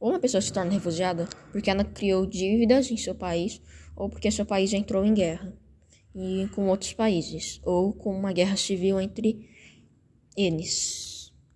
Ou uma pessoa se torna refugiada porque ela criou dívidas em seu país ou porque seu país entrou em guerra e com outros países ou com uma guerra civil entre eles.